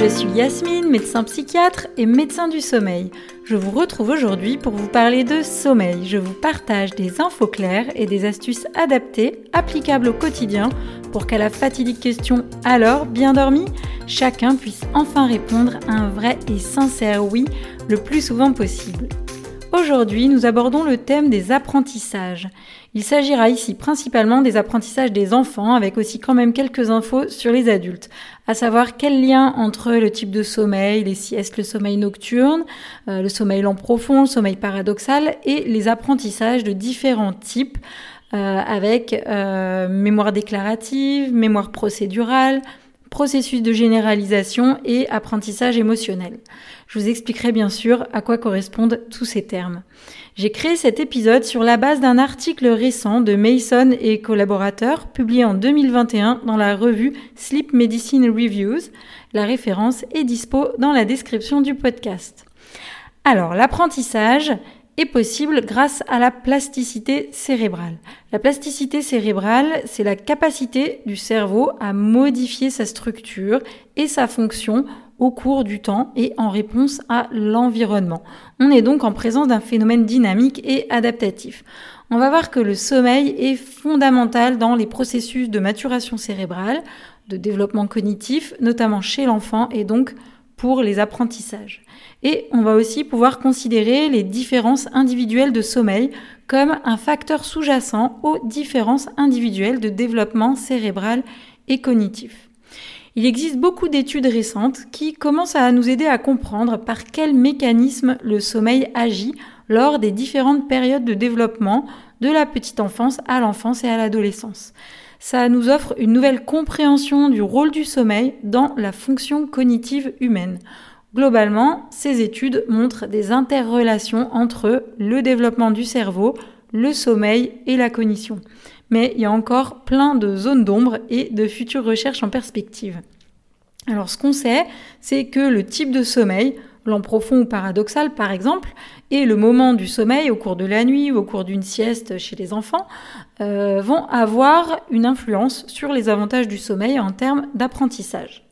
je suis Yasmine, médecin psychiatre et médecin du sommeil. Je vous retrouve aujourd'hui pour vous parler de sommeil. Je vous partage des infos claires et des astuces adaptées, applicables au quotidien, pour qu'à la fatidique question alors, bien dormi? chacun puisse enfin répondre à un vrai et sincère oui le plus souvent possible. Aujourd'hui, nous abordons le thème des apprentissages. Il s'agira ici principalement des apprentissages des enfants, avec aussi quand même quelques infos sur les adultes, à savoir quel lien entre le type de sommeil, les siestes, le sommeil nocturne, euh, le sommeil lent profond, le sommeil paradoxal, et les apprentissages de différents types, euh, avec euh, mémoire déclarative, mémoire procédurale, processus de généralisation et apprentissage émotionnel. Je vous expliquerai bien sûr à quoi correspondent tous ces termes. J'ai créé cet épisode sur la base d'un article récent de Mason et collaborateurs publié en 2021 dans la revue Sleep Medicine Reviews. La référence est dispo dans la description du podcast. Alors, l'apprentissage, est possible grâce à la plasticité cérébrale. La plasticité cérébrale, c'est la capacité du cerveau à modifier sa structure et sa fonction au cours du temps et en réponse à l'environnement. On est donc en présence d'un phénomène dynamique et adaptatif. On va voir que le sommeil est fondamental dans les processus de maturation cérébrale, de développement cognitif, notamment chez l'enfant et donc pour les apprentissages. Et on va aussi pouvoir considérer les différences individuelles de sommeil comme un facteur sous-jacent aux différences individuelles de développement cérébral et cognitif. Il existe beaucoup d'études récentes qui commencent à nous aider à comprendre par quel mécanisme le sommeil agit lors des différentes périodes de développement de la petite enfance à l'enfance et à l'adolescence. Ça nous offre une nouvelle compréhension du rôle du sommeil dans la fonction cognitive humaine. Globalement, ces études montrent des interrelations entre le développement du cerveau, le sommeil et la cognition. Mais il y a encore plein de zones d'ombre et de futures recherches en perspective. Alors ce qu'on sait, c'est que le type de sommeil, lent profond ou paradoxal par exemple, et le moment du sommeil au cours de la nuit ou au cours d'une sieste chez les enfants, euh, vont avoir une influence sur les avantages du sommeil en termes d'apprentissage.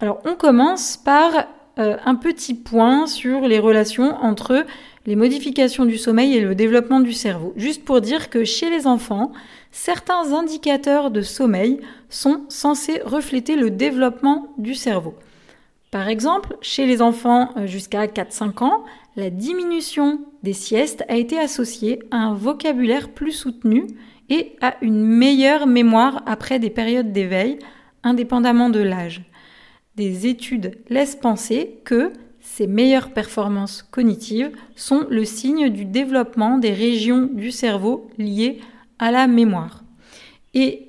Alors on commence par euh, un petit point sur les relations entre les modifications du sommeil et le développement du cerveau. Juste pour dire que chez les enfants, certains indicateurs de sommeil sont censés refléter le développement du cerveau. Par exemple, chez les enfants euh, jusqu'à 4-5 ans, la diminution des siestes a été associée à un vocabulaire plus soutenu et à une meilleure mémoire après des périodes d'éveil, indépendamment de l'âge des études laissent penser que ces meilleures performances cognitives sont le signe du développement des régions du cerveau liées à la mémoire. Et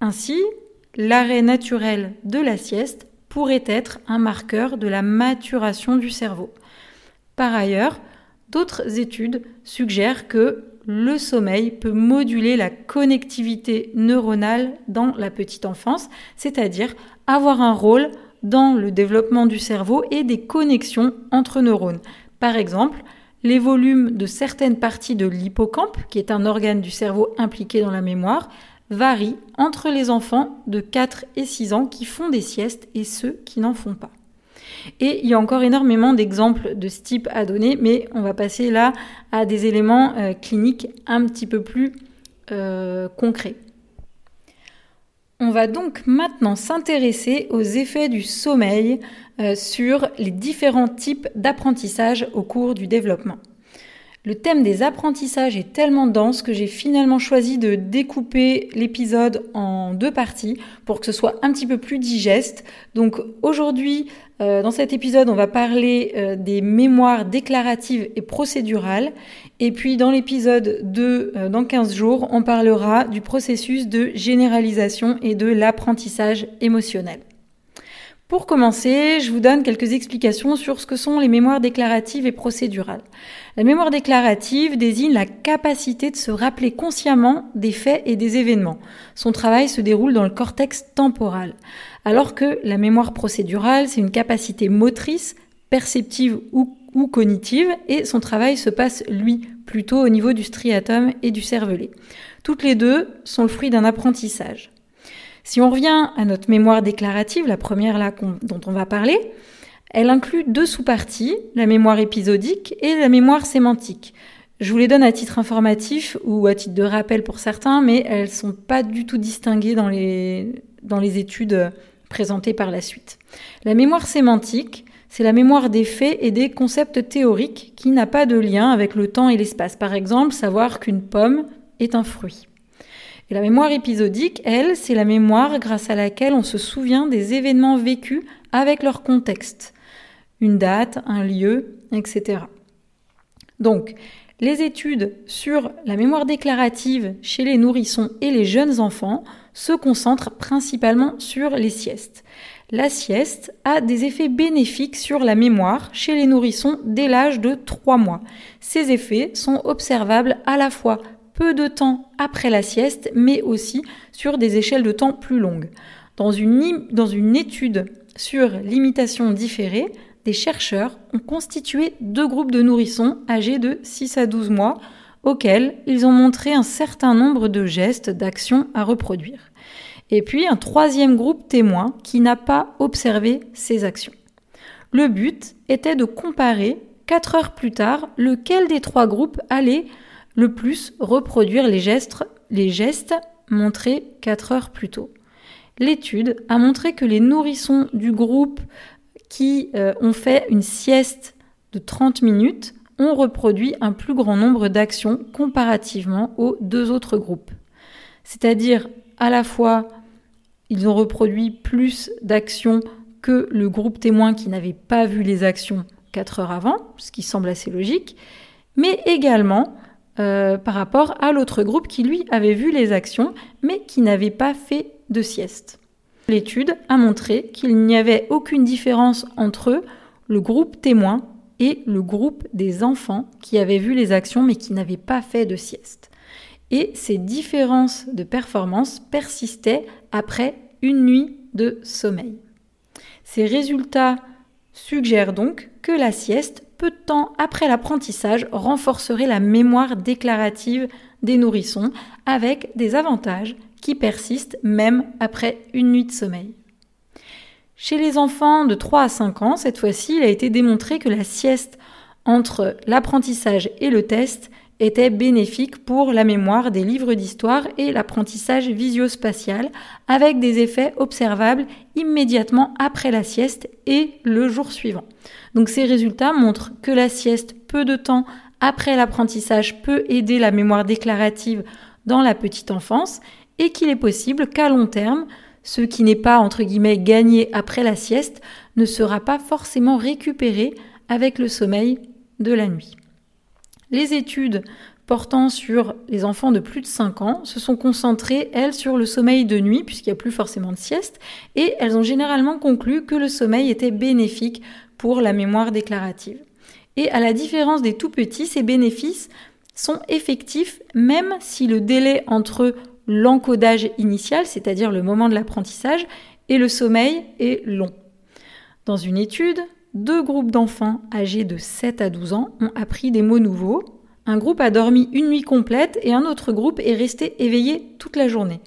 ainsi, l'arrêt naturel de la sieste pourrait être un marqueur de la maturation du cerveau. Par ailleurs, d'autres études suggèrent que le sommeil peut moduler la connectivité neuronale dans la petite enfance, c'est-à-dire avoir un rôle dans le développement du cerveau et des connexions entre neurones. Par exemple, les volumes de certaines parties de l'hippocampe, qui est un organe du cerveau impliqué dans la mémoire, varient entre les enfants de 4 et 6 ans qui font des siestes et ceux qui n'en font pas. Et il y a encore énormément d'exemples de ce type à donner, mais on va passer là à des éléments euh, cliniques un petit peu plus euh, concrets. On va donc maintenant s'intéresser aux effets du sommeil euh, sur les différents types d'apprentissage au cours du développement. Le thème des apprentissages est tellement dense que j'ai finalement choisi de découper l'épisode en deux parties pour que ce soit un petit peu plus digeste. Donc aujourd'hui, euh, dans cet épisode, on va parler euh, des mémoires déclaratives et procédurales. Et puis dans l'épisode 2, euh, dans 15 jours, on parlera du processus de généralisation et de l'apprentissage émotionnel. Pour commencer, je vous donne quelques explications sur ce que sont les mémoires déclaratives et procédurales. La mémoire déclarative désigne la capacité de se rappeler consciemment des faits et des événements. Son travail se déroule dans le cortex temporal. Alors que la mémoire procédurale, c'est une capacité motrice, perceptive ou, cognitive, et son travail se passe, lui, plutôt au niveau du striatum et du cervelet. Toutes les deux sont le fruit d'un apprentissage. Si on revient à notre mémoire déclarative, la première là dont on va parler, elle inclut deux sous-parties, la mémoire épisodique et la mémoire sémantique. Je vous les donne à titre informatif ou à titre de rappel pour certains, mais elles ne sont pas du tout distinguées dans les, dans les études présentées par la suite. La mémoire sémantique, c'est la mémoire des faits et des concepts théoriques qui n'a pas de lien avec le temps et l'espace. Par exemple, savoir qu'une pomme est un fruit. La mémoire épisodique, elle, c'est la mémoire grâce à laquelle on se souvient des événements vécus avec leur contexte. Une date, un lieu, etc. Donc, les études sur la mémoire déclarative chez les nourrissons et les jeunes enfants se concentrent principalement sur les siestes. La sieste a des effets bénéfiques sur la mémoire chez les nourrissons dès l'âge de 3 mois. Ces effets sont observables à la fois de temps après la sieste, mais aussi sur des échelles de temps plus longues. Dans une, dans une étude sur l'imitation différée, des chercheurs ont constitué deux groupes de nourrissons âgés de 6 à 12 mois auxquels ils ont montré un certain nombre de gestes, d'actions à reproduire. Et puis un troisième groupe témoin qui n'a pas observé ces actions. Le but était de comparer, quatre heures plus tard, lequel des trois groupes allait le plus reproduire les gestes, les gestes montrés quatre heures plus tôt. L'étude a montré que les nourrissons du groupe qui euh, ont fait une sieste de 30 minutes ont reproduit un plus grand nombre d'actions comparativement aux deux autres groupes. C'est-à-dire à la fois ils ont reproduit plus d'actions que le groupe témoin qui n'avait pas vu les actions 4 heures avant, ce qui semble assez logique, mais également euh, par rapport à l'autre groupe qui lui avait vu les actions mais qui n'avait pas fait de sieste. L'étude a montré qu'il n'y avait aucune différence entre le groupe témoin et le groupe des enfants qui avaient vu les actions mais qui n'avaient pas fait de sieste. Et ces différences de performance persistaient après une nuit de sommeil. Ces résultats suggèrent donc que la sieste, peu de temps après l'apprentissage, renforcerait la mémoire déclarative des nourrissons avec des avantages qui persiste même après une nuit de sommeil. Chez les enfants de 3 à 5 ans, cette fois-ci, il a été démontré que la sieste entre l'apprentissage et le test était bénéfique pour la mémoire des livres d'histoire et l'apprentissage visio-spatial, avec des effets observables immédiatement après la sieste et le jour suivant. Donc ces résultats montrent que la sieste, peu de temps après l'apprentissage, peut aider la mémoire déclarative dans la petite enfance et qu'il est possible qu'à long terme, ce qui n'est pas entre guillemets gagné après la sieste ne sera pas forcément récupéré avec le sommeil de la nuit. Les études portant sur les enfants de plus de 5 ans se sont concentrées, elles, sur le sommeil de nuit, puisqu'il n'y a plus forcément de sieste, et elles ont généralement conclu que le sommeil était bénéfique pour la mémoire déclarative. Et à la différence des tout petits, ces bénéfices sont effectifs même si le délai entre l'encodage initial, c'est-à-dire le moment de l'apprentissage, et le sommeil est long. Dans une étude, deux groupes d'enfants âgés de 7 à 12 ans ont appris des mots nouveaux. Un groupe a dormi une nuit complète et un autre groupe est resté éveillé toute la journée.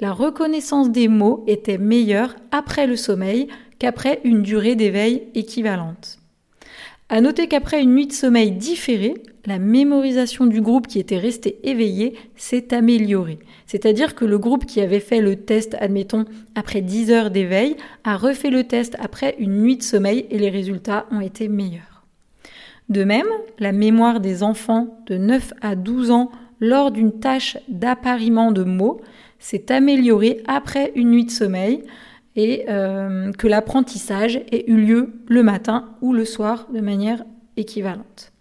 La reconnaissance des mots était meilleure après le sommeil qu'après une durée d'éveil équivalente. À noter qu'après une nuit de sommeil différée, la mémorisation du groupe qui était resté éveillé s'est améliorée. C'est-à-dire que le groupe qui avait fait le test, admettons, après 10 heures d'éveil, a refait le test après une nuit de sommeil et les résultats ont été meilleurs. De même, la mémoire des enfants de 9 à 12 ans lors d'une tâche d'appariement de mots s'est améliorée après une nuit de sommeil et euh, que l'apprentissage ait eu lieu le matin ou le soir de manière équivalente.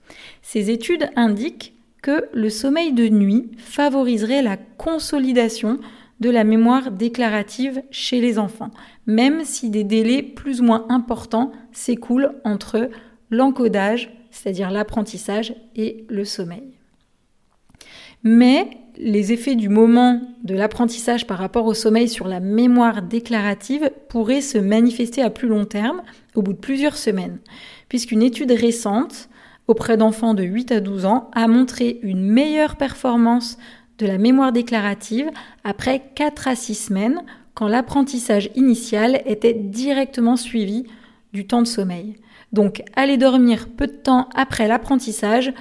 Ces études indiquent que le sommeil de nuit favoriserait la consolidation de la mémoire déclarative chez les enfants, même si des délais plus ou moins importants s'écoulent entre l'encodage, c'est-à-dire l'apprentissage, et le sommeil. Mais les effets du moment de l'apprentissage par rapport au sommeil sur la mémoire déclarative pourraient se manifester à plus long terme, au bout de plusieurs semaines, puisqu'une étude récente auprès d'enfants de 8 à 12 ans a montré une meilleure performance de la mémoire déclarative après 4 à 6 semaines quand l'apprentissage initial était directement suivi du temps de sommeil. Donc aller dormir peu de temps après l'apprentissage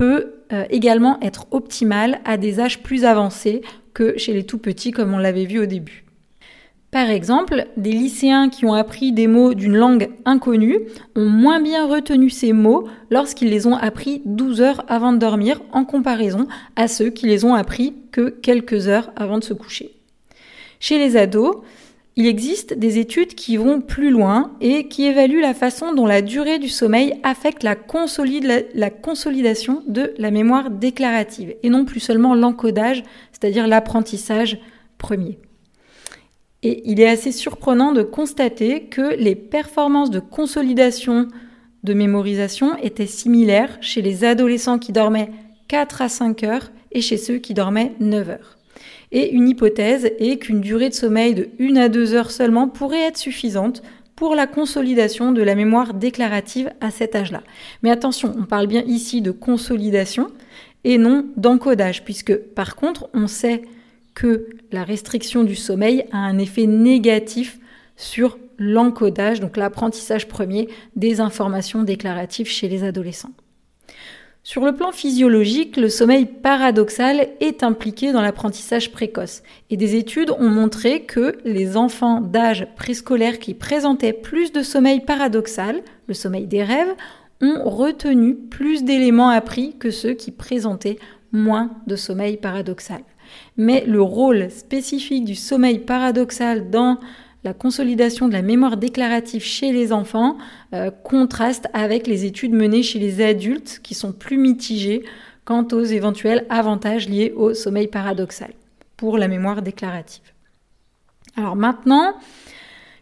peut euh, également être optimal à des âges plus avancés que chez les tout petits comme on l'avait vu au début. Par exemple, des lycéens qui ont appris des mots d'une langue inconnue ont moins bien retenu ces mots lorsqu'ils les ont appris 12 heures avant de dormir en comparaison à ceux qui les ont appris que quelques heures avant de se coucher. Chez les ados, il existe des études qui vont plus loin et qui évaluent la façon dont la durée du sommeil affecte la, consolidation de la mémoire déclarative et non plus seulement l'encodage, c'est-à-dire l'apprentissage premier. Et il est assez surprenant de constater que les performances de consolidation de mémorisation étaient similaires chez les adolescents qui dormaient 4 à 5 heures et chez ceux qui dormaient 9 heures. Et une hypothèse est qu'une durée de sommeil de 1 à 2 heures seulement pourrait être suffisante pour la consolidation de la mémoire déclarative à cet âge-là. Mais attention, on parle bien ici de consolidation et non d'encodage, puisque par contre, on sait que la restriction du sommeil a un effet négatif sur l'encodage, donc l'apprentissage premier des informations déclaratives chez les adolescents. Sur le plan physiologique, le sommeil paradoxal est impliqué dans l'apprentissage précoce. Et des études ont montré que les enfants d'âge préscolaire qui présentaient plus de sommeil paradoxal, le sommeil des rêves, ont retenu plus d'éléments appris que ceux qui présentaient moins de sommeil paradoxal. Mais le rôle spécifique du sommeil paradoxal dans la consolidation de la mémoire déclarative chez les enfants euh, contraste avec les études menées chez les adultes qui sont plus mitigées quant aux éventuels avantages liés au sommeil paradoxal pour la mémoire déclarative. Alors maintenant,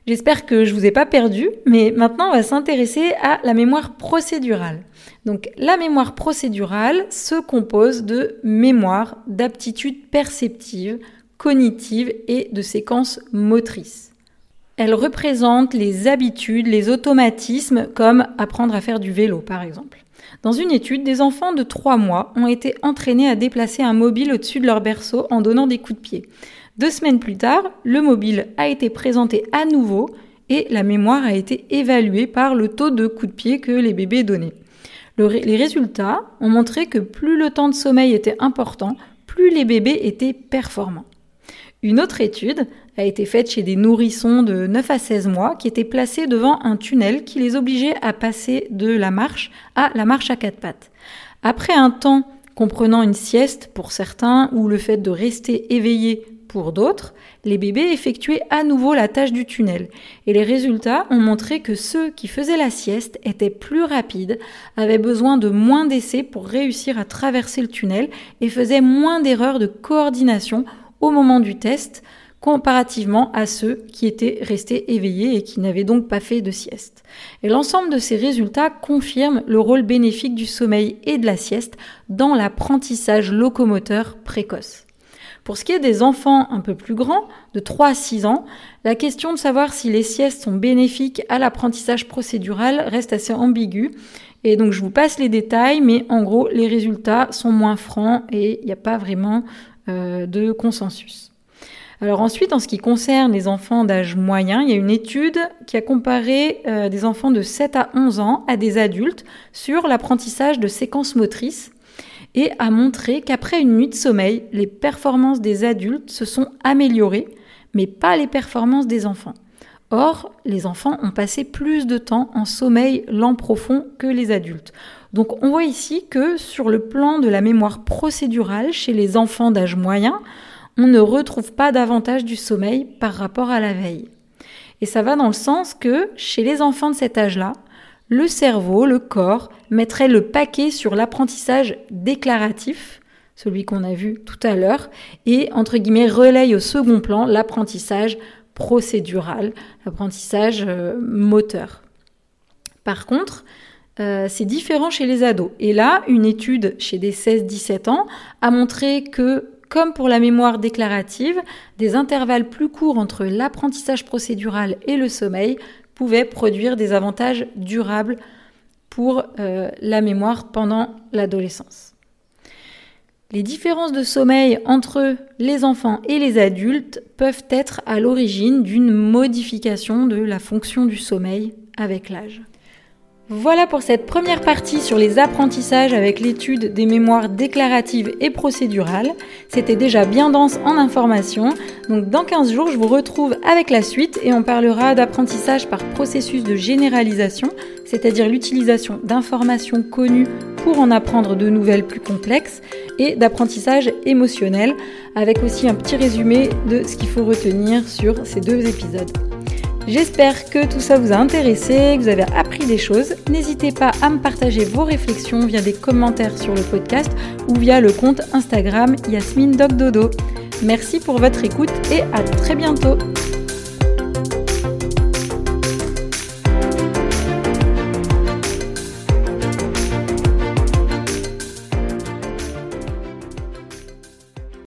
J'espère que je vous ai pas perdu, mais maintenant on va s'intéresser à la mémoire procédurale. Donc la mémoire procédurale se compose de mémoire, d'aptitudes perceptives, cognitives et de séquences motrices. Elle représente les habitudes, les automatismes comme apprendre à faire du vélo par exemple. Dans une étude, des enfants de 3 mois ont été entraînés à déplacer un mobile au-dessus de leur berceau en donnant des coups de pied. Deux semaines plus tard, le mobile a été présenté à nouveau et la mémoire a été évaluée par le taux de coups de pied que les bébés donnaient. les résultats ont montré que plus le temps de sommeil était important, plus les bébés étaient performants. Une autre étude a été faite chez des nourrissons de 9 à 16 mois qui étaient placés devant un tunnel qui les obligeait à passer de la marche à la marche à quatre pattes. Après un temps comprenant une sieste pour certains ou le fait de rester éveillé pour d'autres, les bébés effectuaient à nouveau la tâche du tunnel, et les résultats ont montré que ceux qui faisaient la sieste étaient plus rapides, avaient besoin de moins d'essais pour réussir à traverser le tunnel et faisaient moins d'erreurs de coordination au moment du test, comparativement à ceux qui étaient restés éveillés et qui n'avaient donc pas fait de sieste. Et l'ensemble de ces résultats confirme le rôle bénéfique du sommeil et de la sieste dans l'apprentissage locomoteur précoce. Pour ce qui est des enfants un peu plus grands, de 3 à 6 ans, la question de savoir si les siestes sont bénéfiques à l'apprentissage procédural reste assez ambiguë. Et donc je vous passe les détails, mais en gros les résultats sont moins francs et il n'y a pas vraiment euh, de consensus. Alors ensuite, en ce qui concerne les enfants d'âge moyen, il y a une étude qui a comparé euh, des enfants de 7 à 11 ans à des adultes sur l'apprentissage de séquences motrices et a montré qu'après une nuit de sommeil, les performances des adultes se sont améliorées, mais pas les performances des enfants. Or, les enfants ont passé plus de temps en sommeil lent profond que les adultes. Donc on voit ici que sur le plan de la mémoire procédurale chez les enfants d'âge moyen, on ne retrouve pas davantage du sommeil par rapport à la veille. Et ça va dans le sens que chez les enfants de cet âge-là, le cerveau, le corps, mettrait le paquet sur l'apprentissage déclaratif, celui qu'on a vu tout à l'heure, et entre guillemets relaye au second plan l'apprentissage procédural, l'apprentissage euh, moteur. Par contre, euh, c'est différent chez les ados. Et là, une étude chez des 16-17 ans a montré que, comme pour la mémoire déclarative, des intervalles plus courts entre l'apprentissage procédural et le sommeil pouvait produire des avantages durables pour euh, la mémoire pendant l'adolescence. Les différences de sommeil entre les enfants et les adultes peuvent être à l'origine d'une modification de la fonction du sommeil avec l'âge. Voilà pour cette première partie sur les apprentissages avec l'étude des mémoires déclaratives et procédurales. C'était déjà bien dense en informations, donc dans 15 jours je vous retrouve avec la suite et on parlera d'apprentissage par processus de généralisation, c'est-à-dire l'utilisation d'informations connues pour en apprendre de nouvelles plus complexes, et d'apprentissage émotionnel, avec aussi un petit résumé de ce qu'il faut retenir sur ces deux épisodes. J'espère que tout ça vous a intéressé, que vous avez appris des choses. N'hésitez pas à me partager vos réflexions via des commentaires sur le podcast ou via le compte Instagram Yasmine. Merci pour votre écoute et à très bientôt.